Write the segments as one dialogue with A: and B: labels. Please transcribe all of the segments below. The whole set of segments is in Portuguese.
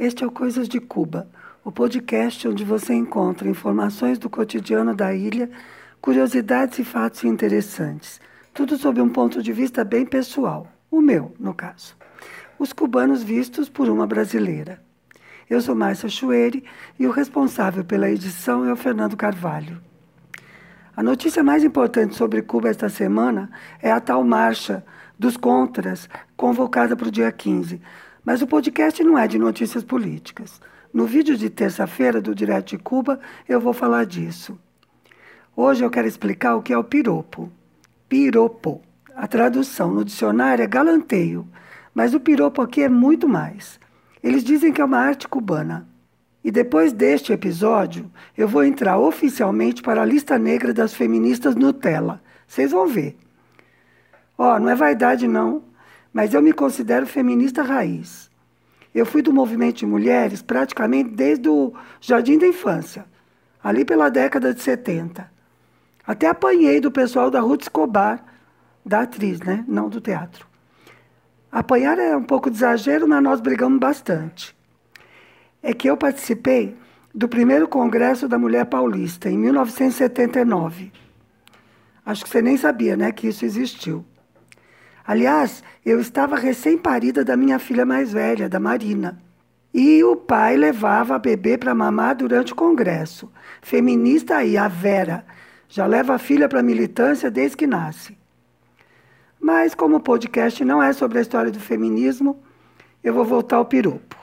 A: Este é o Coisas de Cuba, o podcast onde você encontra informações do cotidiano da ilha, curiosidades e fatos interessantes. Tudo sob um ponto de vista bem pessoal, o meu, no caso. Os cubanos vistos por uma brasileira. Eu sou Márcia Chueri e o responsável pela edição é o Fernando Carvalho. A notícia mais importante sobre Cuba esta semana é a tal marcha dos contras, convocada para o dia 15. Mas o podcast não é de notícias políticas. No vídeo de terça-feira do Direto de Cuba, eu vou falar disso. Hoje eu quero explicar o que é o piropo. Piropo. A tradução no dicionário é galanteio, mas o piropo aqui é muito mais. Eles dizem que é uma arte cubana. E depois deste episódio, eu vou entrar oficialmente para a lista negra das feministas Nutella. Vocês vão ver. Ó, oh, não é vaidade não, mas eu me considero feminista raiz. Eu fui do movimento de mulheres praticamente desde o jardim da infância, ali pela década de 70. Até apanhei do pessoal da Ruth Escobar, da atriz, né? Não do teatro. Apanhar é um pouco de exagero, mas nós brigamos bastante. É que eu participei do primeiro Congresso da Mulher Paulista, em 1979. Acho que você nem sabia, né, que isso existiu. Aliás, eu estava recém-parida da minha filha mais velha, da Marina. E o pai levava a bebê para mamar durante o congresso. Feminista aí, a Vera. Já leva a filha para a militância desde que nasce. Mas, como o podcast não é sobre a história do feminismo, eu vou voltar ao piropo.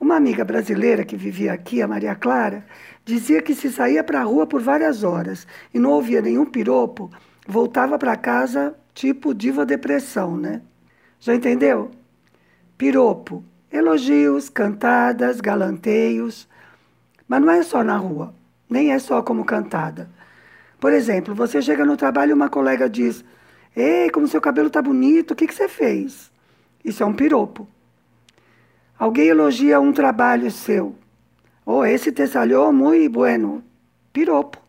A: Uma amiga brasileira que vivia aqui, a Maria Clara, dizia que se saía para a rua por várias horas e não ouvia nenhum piropo, voltava para casa tipo diva depressão, né? Já entendeu? Piropo, elogios, cantadas, galanteios. Mas não é só na rua, nem é só como cantada. Por exemplo, você chega no trabalho e uma colega diz: Ei, como seu cabelo tá bonito, o que, que você fez? Isso é um piropo. Alguém elogia um trabalho seu. Oh, esse te salió muy bueno. Piropo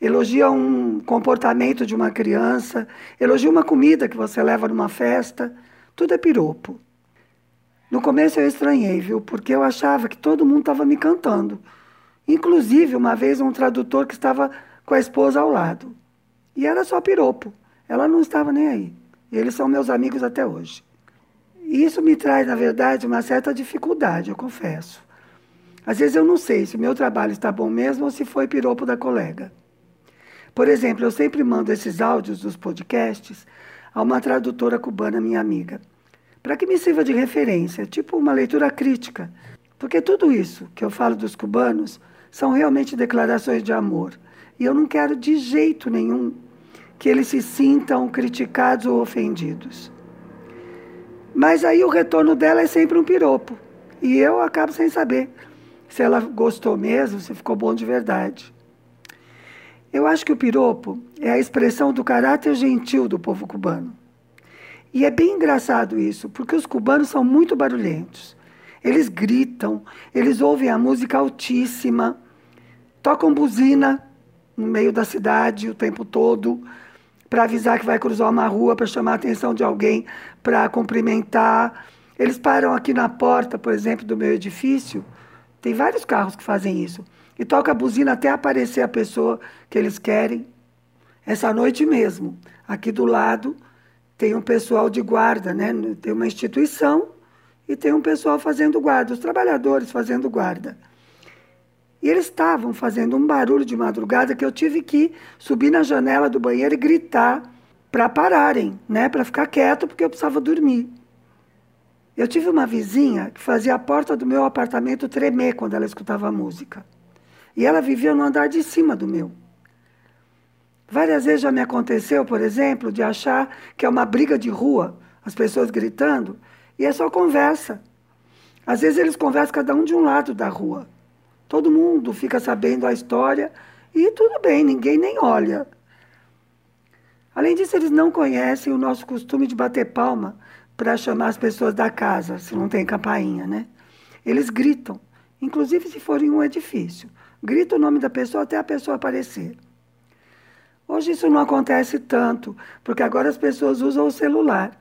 A: elogia um comportamento de uma criança, elogia uma comida que você leva numa festa, tudo é piropo. No começo eu estranhei, viu? Porque eu achava que todo mundo estava me cantando. Inclusive, uma vez, um tradutor que estava com a esposa ao lado. E era só piropo. Ela não estava nem aí. Eles são meus amigos até hoje. E isso me traz, na verdade, uma certa dificuldade, eu confesso. Às vezes eu não sei se o meu trabalho está bom mesmo ou se foi piropo da colega. Por exemplo, eu sempre mando esses áudios dos podcasts a uma tradutora cubana, minha amiga, para que me sirva de referência, tipo uma leitura crítica. Porque tudo isso que eu falo dos cubanos são realmente declarações de amor. E eu não quero de jeito nenhum que eles se sintam criticados ou ofendidos. Mas aí o retorno dela é sempre um piropo. E eu acabo sem saber se ela gostou mesmo, se ficou bom de verdade. Eu acho que o piropo é a expressão do caráter gentil do povo cubano. E é bem engraçado isso, porque os cubanos são muito barulhentos. Eles gritam, eles ouvem a música altíssima, tocam buzina no meio da cidade o tempo todo para avisar que vai cruzar uma rua, para chamar a atenção de alguém, para cumprimentar. Eles param aqui na porta, por exemplo, do meu edifício. Tem vários carros que fazem isso e toca a buzina até aparecer a pessoa que eles querem. Essa noite mesmo, aqui do lado, tem um pessoal de guarda, né? tem uma instituição e tem um pessoal fazendo guarda, os trabalhadores fazendo guarda. E eles estavam fazendo um barulho de madrugada que eu tive que subir na janela do banheiro e gritar para pararem, né? para ficar quieto, porque eu precisava dormir. Eu tive uma vizinha que fazia a porta do meu apartamento tremer quando ela escutava a música. E ela vivia no andar de cima do meu. Várias vezes já me aconteceu, por exemplo, de achar que é uma briga de rua, as pessoas gritando, e é só conversa. Às vezes eles conversam cada um de um lado da rua. Todo mundo fica sabendo a história e tudo bem, ninguém nem olha. Além disso, eles não conhecem o nosso costume de bater palma para chamar as pessoas da casa, se não tem campainha, né? Eles gritam, inclusive se for em um edifício. Grita o nome da pessoa até a pessoa aparecer. Hoje isso não acontece tanto, porque agora as pessoas usam o celular.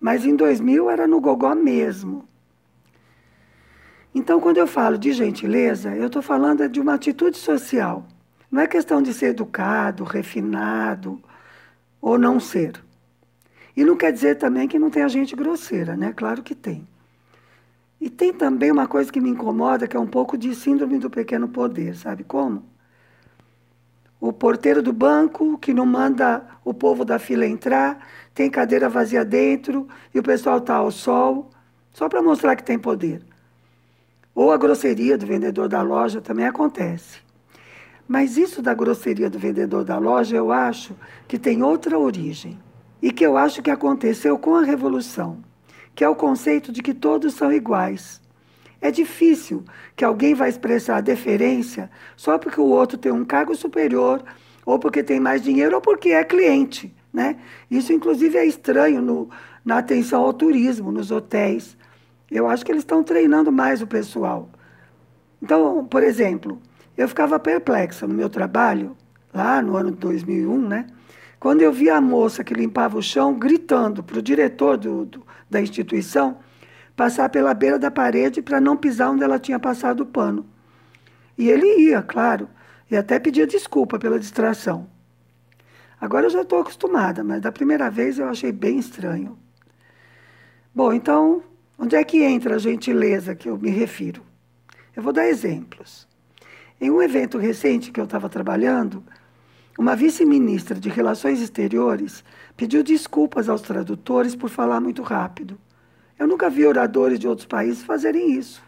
A: Mas em 2000 era no gogó mesmo. Então, quando eu falo de gentileza, eu estou falando de uma atitude social. Não é questão de ser educado, refinado ou não ser. E não quer dizer também que não tenha gente grosseira, né? Claro que tem. E tem também uma coisa que me incomoda, que é um pouco de síndrome do pequeno poder, sabe como? O porteiro do banco que não manda o povo da fila entrar, tem cadeira vazia dentro e o pessoal está ao sol, só para mostrar que tem poder. Ou a grosseria do vendedor da loja também acontece. Mas isso da grosseria do vendedor da loja, eu acho que tem outra origem. E que eu acho que aconteceu com a Revolução, que é o conceito de que todos são iguais. É difícil que alguém vai expressar deferência só porque o outro tem um cargo superior, ou porque tem mais dinheiro, ou porque é cliente. Né? Isso, inclusive, é estranho no, na atenção ao turismo, nos hotéis. Eu acho que eles estão treinando mais o pessoal. Então, por exemplo, eu ficava perplexa no meu trabalho, lá no ano de 2001, né? Quando eu vi a moça que limpava o chão gritando para o diretor do, do, da instituição passar pela beira da parede para não pisar onde ela tinha passado o pano. E ele ia, claro, e até pedia desculpa pela distração. Agora eu já estou acostumada, mas da primeira vez eu achei bem estranho. Bom, então, onde é que entra a gentileza que eu me refiro? Eu vou dar exemplos. Em um evento recente que eu estava trabalhando, uma vice-ministra de Relações Exteriores pediu desculpas aos tradutores por falar muito rápido. Eu nunca vi oradores de outros países fazerem isso.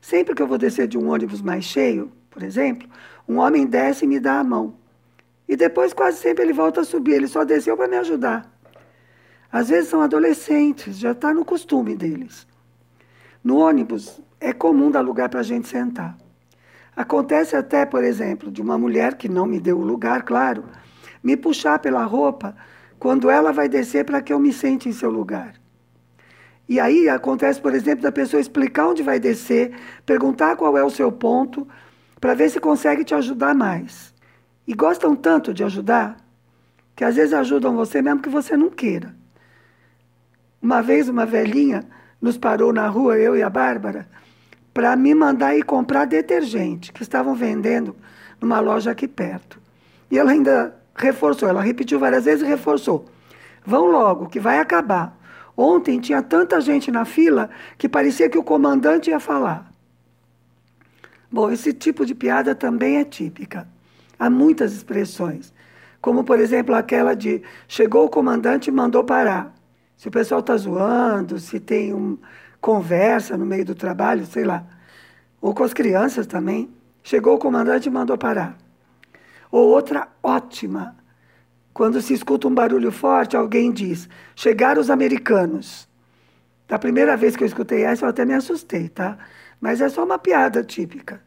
A: Sempre que eu vou descer de um ônibus mais cheio, por exemplo, um homem desce e me dá a mão. E depois, quase sempre, ele volta a subir. Ele só desceu para me ajudar. Às vezes são adolescentes, já está no costume deles. No ônibus, é comum dar lugar para a gente sentar. Acontece até, por exemplo, de uma mulher que não me deu o lugar, claro, me puxar pela roupa quando ela vai descer para que eu me sente em seu lugar. E aí acontece, por exemplo, da pessoa explicar onde vai descer, perguntar qual é o seu ponto, para ver se consegue te ajudar mais. E gostam tanto de ajudar, que às vezes ajudam você mesmo que você não queira. Uma vez uma velhinha nos parou na rua, eu e a Bárbara, para me mandar ir comprar detergente, que estavam vendendo numa loja aqui perto. E ela ainda reforçou, ela repetiu várias vezes e reforçou. Vão logo, que vai acabar. Ontem tinha tanta gente na fila que parecia que o comandante ia falar. Bom, esse tipo de piada também é típica. Há muitas expressões, como por exemplo aquela de chegou o comandante e mandou parar. Se o pessoal está zoando, se tem um, conversa no meio do trabalho, sei lá. Ou com as crianças também. Chegou o comandante e mandou parar. Ou outra ótima. Quando se escuta um barulho forte, alguém diz: chegaram os americanos. Da primeira vez que eu escutei essa, eu até me assustei, tá? Mas é só uma piada típica.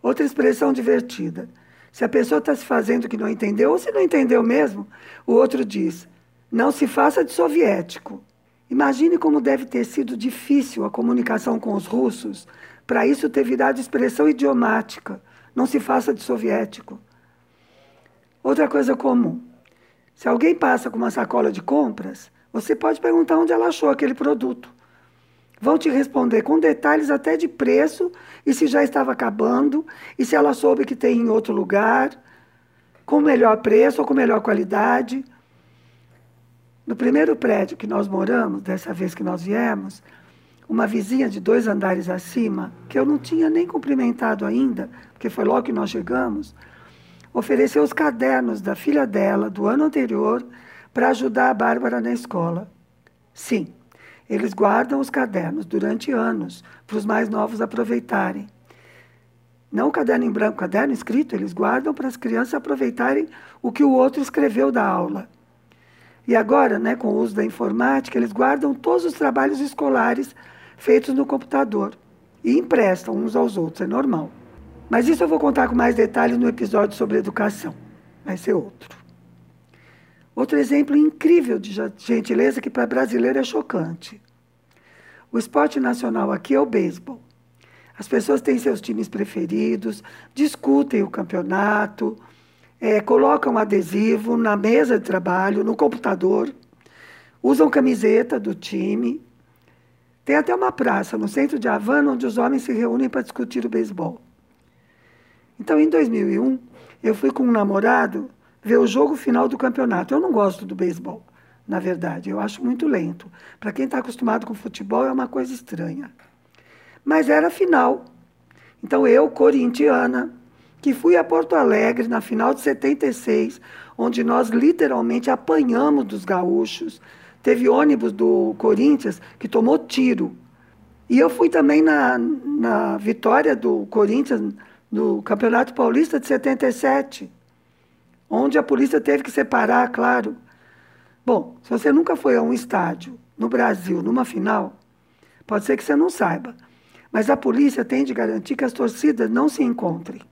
A: Outra expressão divertida. Se a pessoa está se fazendo que não entendeu, ou se não entendeu mesmo, o outro diz: não se faça de soviético. Imagine como deve ter sido difícil a comunicação com os russos para isso ter virado expressão idiomática. Não se faça de soviético. Outra coisa comum: se alguém passa com uma sacola de compras, você pode perguntar onde ela achou aquele produto. Vão te responder com detalhes até de preço e se já estava acabando e se ela soube que tem em outro lugar, com melhor preço ou com melhor qualidade. No primeiro prédio que nós moramos, dessa vez que nós viemos, uma vizinha de dois andares acima, que eu não tinha nem cumprimentado ainda, porque foi logo que nós chegamos, ofereceu os cadernos da filha dela do ano anterior para ajudar a Bárbara na escola. Sim, eles guardam os cadernos durante anos para os mais novos aproveitarem. Não o caderno em branco, caderno escrito, eles guardam para as crianças aproveitarem o que o outro escreveu da aula. E agora, né, com o uso da informática, eles guardam todos os trabalhos escolares feitos no computador e emprestam uns aos outros, é normal. Mas isso eu vou contar com mais detalhes no episódio sobre educação. Vai ser outro. Outro exemplo incrível de gentileza que para brasileiro é chocante. O esporte nacional aqui é o beisebol. As pessoas têm seus times preferidos, discutem o campeonato, é, colocam adesivo na mesa de trabalho, no computador, usam camiseta do time. Tem até uma praça no centro de Havana onde os homens se reúnem para discutir o beisebol. Então, em 2001, eu fui com um namorado ver o jogo final do campeonato. Eu não gosto do beisebol, na verdade, eu acho muito lento. Para quem está acostumado com futebol, é uma coisa estranha. Mas era final. Então, eu, corintiana, que fui a Porto Alegre na final de 76, onde nós literalmente apanhamos dos gaúchos. Teve ônibus do Corinthians que tomou tiro. E eu fui também na, na vitória do Corinthians no Campeonato Paulista de 77, onde a polícia teve que separar, claro. Bom, se você nunca foi a um estádio no Brasil, numa final, pode ser que você não saiba. Mas a polícia tem de garantir que as torcidas não se encontrem.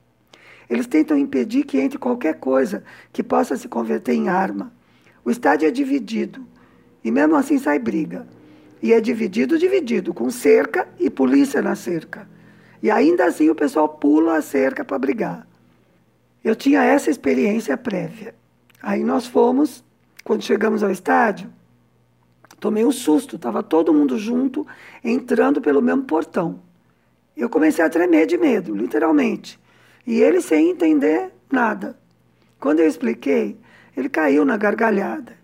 A: Eles tentam impedir que entre qualquer coisa que possa se converter em arma. O estádio é dividido e mesmo assim sai briga. E é dividido, dividido, com cerca e polícia na cerca. E ainda assim o pessoal pula a cerca para brigar. Eu tinha essa experiência prévia. Aí nós fomos, quando chegamos ao estádio, tomei um susto, estava todo mundo junto, entrando pelo mesmo portão. Eu comecei a tremer de medo, literalmente. E ele sem entender nada. Quando eu expliquei, ele caiu na gargalhada.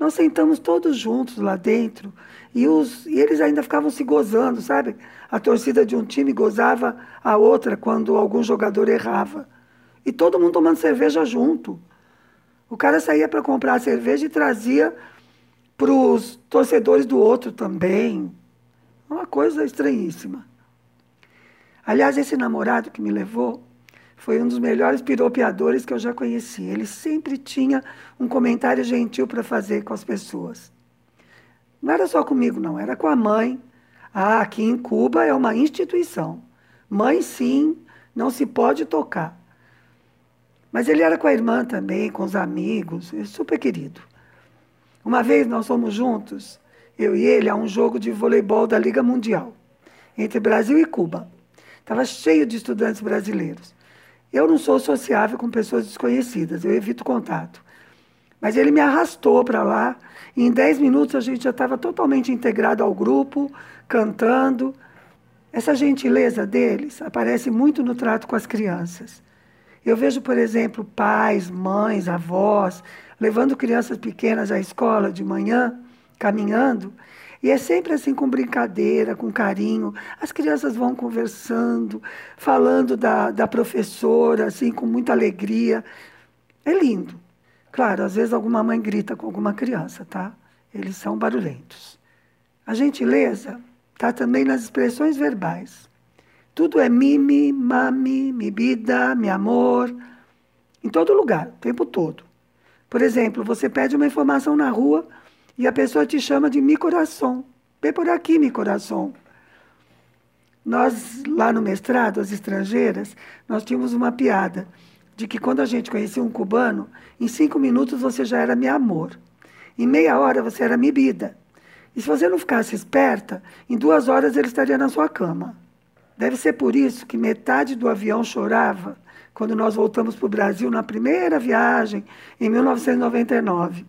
A: Nós sentamos todos juntos lá dentro e, os, e eles ainda ficavam se gozando, sabe? A torcida de um time gozava a outra quando algum jogador errava. E todo mundo tomando cerveja junto. O cara saía para comprar cerveja e trazia para os torcedores do outro também. Uma coisa estranhíssima. Aliás, esse namorado que me levou, foi um dos melhores piropeadores que eu já conheci. Ele sempre tinha um comentário gentil para fazer com as pessoas. Não era só comigo, não, era com a mãe. Ah, aqui em Cuba é uma instituição. Mãe, sim, não se pode tocar. Mas ele era com a irmã também, com os amigos, é super querido. Uma vez nós fomos juntos, eu e ele, a um jogo de voleibol da Liga Mundial, entre Brasil e Cuba. Estava cheio de estudantes brasileiros. Eu não sou sociável com pessoas desconhecidas, eu evito contato. Mas ele me arrastou para lá e em 10 minutos a gente já estava totalmente integrado ao grupo, cantando. Essa gentileza deles aparece muito no trato com as crianças. Eu vejo, por exemplo, pais, mães, avós, levando crianças pequenas à escola de manhã, caminhando, e é sempre assim com brincadeira, com carinho. As crianças vão conversando, falando da, da professora, assim, com muita alegria. É lindo. Claro, às vezes alguma mãe grita com alguma criança, tá? Eles são barulhentos. A gentileza está também nas expressões verbais. Tudo é mimi, mami, mi vida, amor. Em todo lugar, o tempo todo. Por exemplo, você pede uma informação na rua, e a pessoa te chama de mi coração. Vem por aqui, mi coração. Nós, lá no mestrado, as estrangeiras, nós tínhamos uma piada de que quando a gente conhecia um cubano, em cinco minutos você já era meu amor. Em meia hora você era minha vida. E se você não ficasse esperta, em duas horas ele estaria na sua cama. Deve ser por isso que metade do avião chorava quando nós voltamos para o Brasil na primeira viagem, em 1999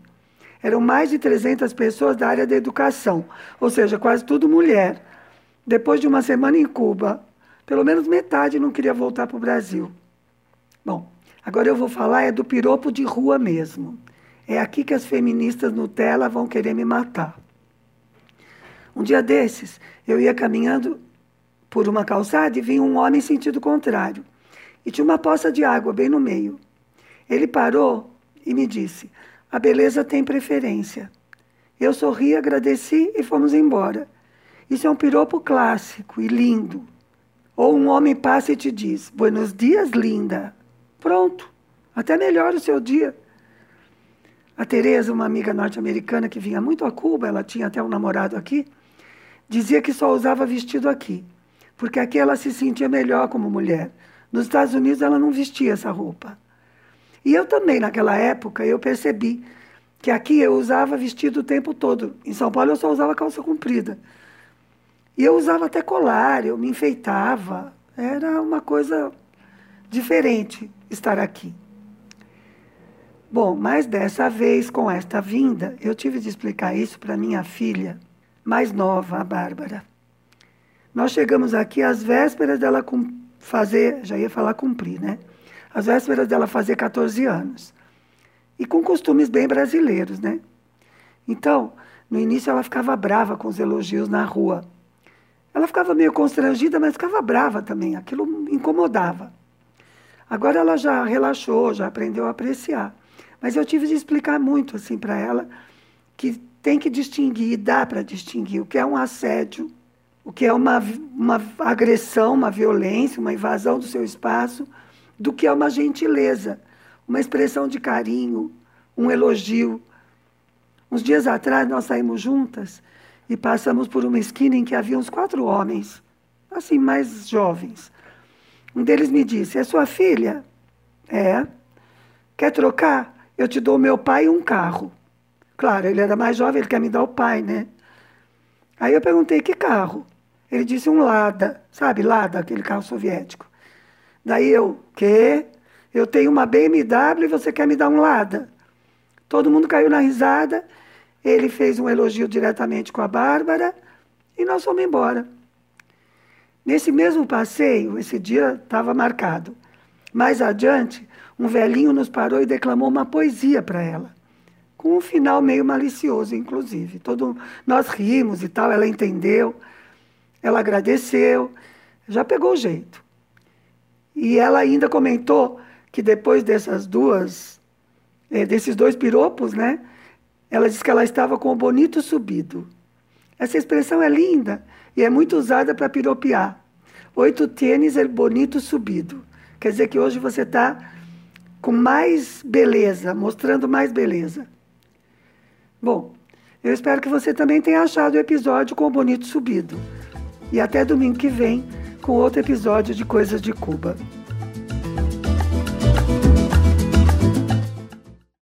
A: eram mais de 300 pessoas da área da educação, ou seja, quase tudo mulher. Depois de uma semana em Cuba, pelo menos metade não queria voltar para o Brasil. Bom, agora eu vou falar é do piropo de rua mesmo. É aqui que as feministas Nutella vão querer me matar. Um dia desses, eu ia caminhando por uma calçada e vi um homem em sentido contrário. E tinha uma poça de água bem no meio. Ele parou e me disse: a beleza tem preferência. Eu sorri, agradeci e fomos embora. Isso é um piropo clássico e lindo. Ou um homem passa e te diz: Buenos dias, linda. Pronto. Até melhora o seu dia. A Tereza, uma amiga norte-americana que vinha muito a Cuba, ela tinha até um namorado aqui, dizia que só usava vestido aqui, porque aqui ela se sentia melhor como mulher. Nos Estados Unidos ela não vestia essa roupa. E eu também, naquela época, eu percebi que aqui eu usava vestido o tempo todo. Em São Paulo eu só usava calça comprida. E eu usava até colar, eu me enfeitava. Era uma coisa diferente estar aqui. Bom, mas dessa vez, com esta vinda, eu tive de explicar isso para minha filha mais nova, a Bárbara. Nós chegamos aqui às vésperas dela fazer, já ia falar cumprir, né? Às vésperas dela fazer 14 anos. E com costumes bem brasileiros, né? Então, no início ela ficava brava com os elogios na rua. Ela ficava meio constrangida, mas ficava brava também. Aquilo incomodava. Agora ela já relaxou, já aprendeu a apreciar. Mas eu tive de explicar muito assim para ela que tem que distinguir, dá para distinguir o que é um assédio, o que é uma, uma agressão, uma violência, uma invasão do seu espaço, do que é uma gentileza, uma expressão de carinho, um elogio. Uns dias atrás nós saímos juntas e passamos por uma esquina em que havia uns quatro homens, assim, mais jovens. Um deles me disse: É sua filha? É. Quer trocar? Eu te dou meu pai e um carro. Claro, ele era mais jovem, ele quer me dar o pai, né? Aí eu perguntei: Que carro? Ele disse: Um Lada, sabe, Lada, aquele carro soviético. Daí eu: Quê? Eu tenho uma BMW e você quer me dar um Lada? Todo mundo caiu na risada. Ele fez um elogio diretamente com a Bárbara e nós fomos embora. Nesse mesmo passeio, esse dia estava marcado. Mais adiante, um velhinho nos parou e declamou uma poesia para ela, com um final meio malicioso, inclusive. Todo, nós rimos e tal, ela entendeu, ela agradeceu, já pegou o jeito. E ela ainda comentou que depois dessas duas, eh, desses dois piropos, né? Ela disse que ela estava com o bonito subido. Essa expressão é linda e é muito usada para piropear. Oito tênis é bonito subido. Quer dizer que hoje você está com mais beleza, mostrando mais beleza. Bom, eu espero que você também tenha achado o episódio com o bonito subido. E até domingo que vem com outro episódio de Coisas de Cuba.